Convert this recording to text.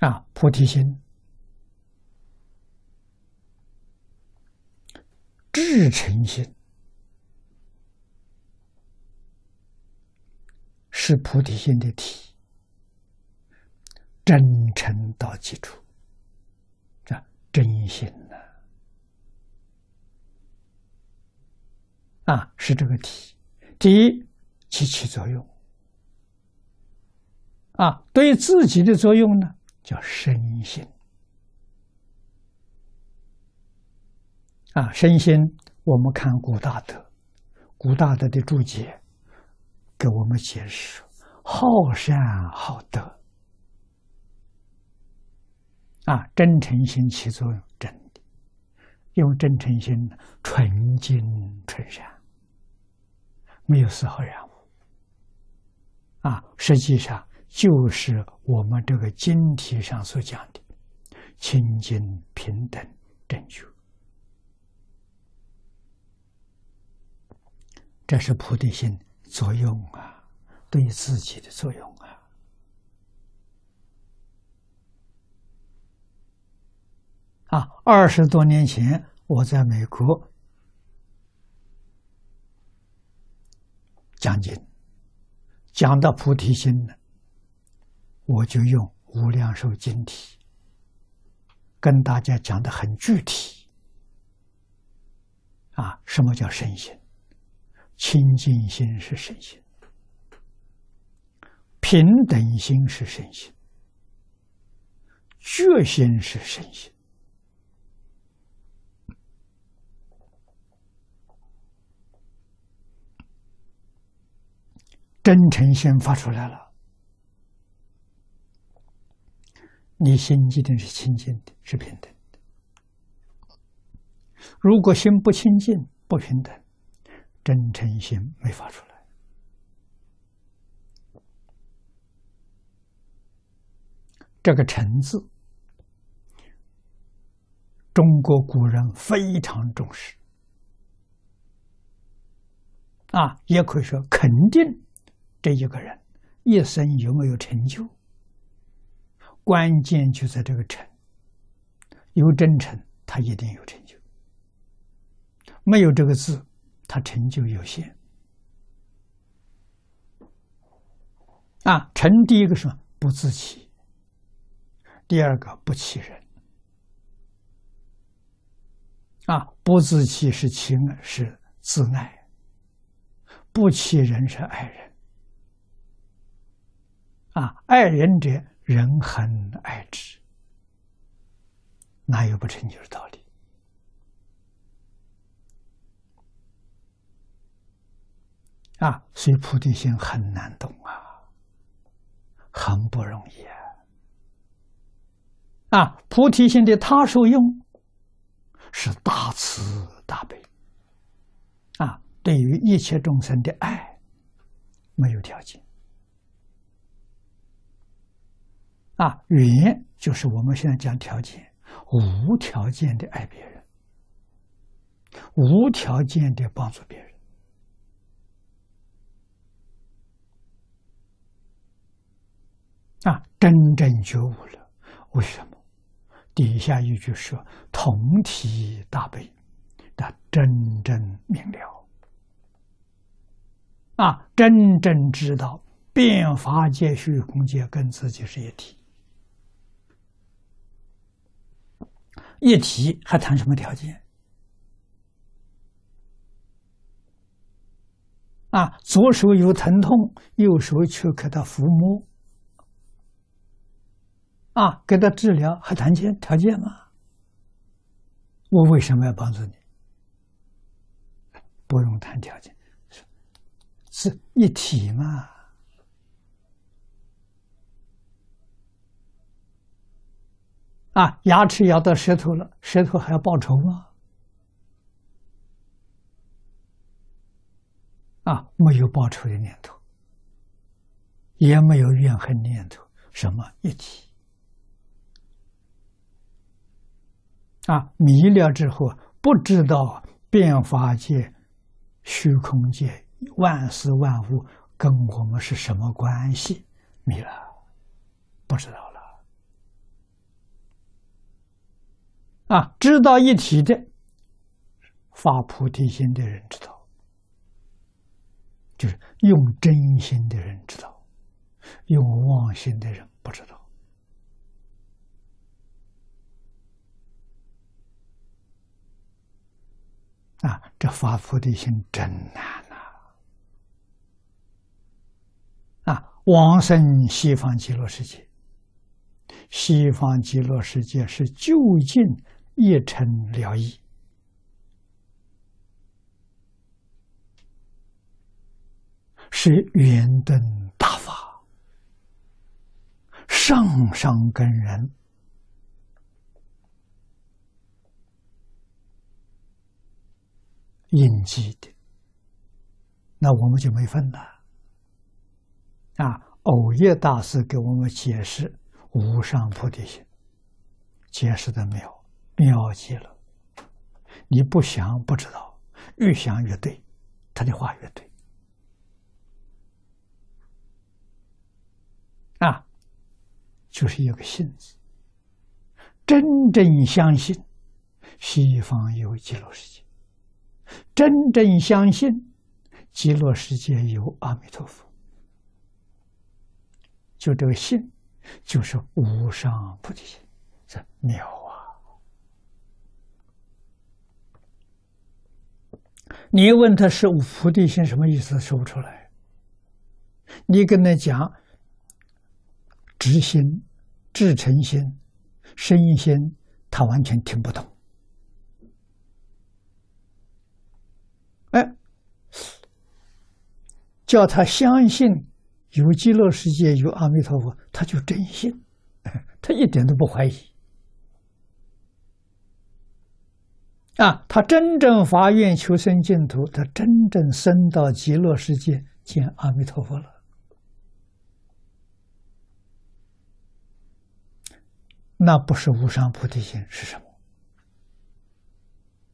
啊，菩提心、至诚心是菩提心的体，真诚到基础，啊，真心呐，啊，是这个体。第一，起起作用，啊，对自己的作用呢？叫身心啊，身心。我们看古大德，古大德的注解给我们解释：好善好德啊，真诚心起作用，真的用真诚心纯净纯善，没有丝毫染污啊。实际上。就是我们这个经题上所讲的清净平等正觉，这是菩提心作用啊，对自己的作用啊。啊，二十多年前我在美国讲经，讲到菩提心呢。我就用《无量寿经体》跟大家讲的很具体，啊，什么叫身心？清净心是身心，平等心是身心，觉心是身心，真诚心发出来了。你心一定是清净的，是平等的。如果心不清净、不平等，真诚心没发出来。这个“诚”字，中国古人非常重视，啊，也可以说肯定这一个人一生有没有成就。关键就在这个诚，有真诚，他一定有成就；没有这个字，他成就有限。啊，诚第一个是不自欺，第二个不欺人。啊，不自欺是情是自爱，不欺人是爱人。啊，爱人者。人恒爱之，哪有不成就的道理？啊，所以菩提心很难懂啊，很不容易啊！啊，菩提心的他受用是大慈大悲啊，对于一切众生的爱没有条件。啊，缘就是我们现在讲条件，无条件的爱别人，无条件的帮助别人。啊，真正觉悟了，为什么？底下一句说：“同体大悲”，他真正明了，啊，真正知道变法界、虚空界跟自己是一体。一提还谈什么条件？啊，左手有疼痛，右手却给他抚摸，啊，给他治疗还谈件条件吗？我为什么要帮助你？不用谈条件，是一体嘛。啊，牙齿咬到舌头了，舌头还要报仇吗？啊，没有报仇的念头，也没有怨恨念头，什么一体？啊，迷了之后，不知道变法界、虚空界、万事万物跟我们是什么关系，迷了，不知道。啊，知道一体的发菩提心的人知道，就是用真心的人知道，用妄心的人不知道。啊，这发菩提心真难呐！啊，往生西方极乐世界，西方极乐世界是就近一尘了义，是圆顿大法，上上根人。印记的，那我们就没份了。啊，偶业大师给我们解释无上菩提心，解释的妙，妙极了。你不想不知道，越想越对，他的话越对。啊，就是一个信字，真正相信西方有极乐世界。真正相信极乐世界有阿弥陀佛，就这个信，就是无上菩提心，这妙啊！你问他是菩提心什么意思，说不出来。你跟他讲直心、至诚心、身心，他完全听不懂。哎，叫他相信有极乐世界有阿弥陀佛，他就真信，他一点都不怀疑。啊，他真正发愿求生净土，他真正升到极乐世界见阿弥陀佛了。那不是无上菩提心是什么？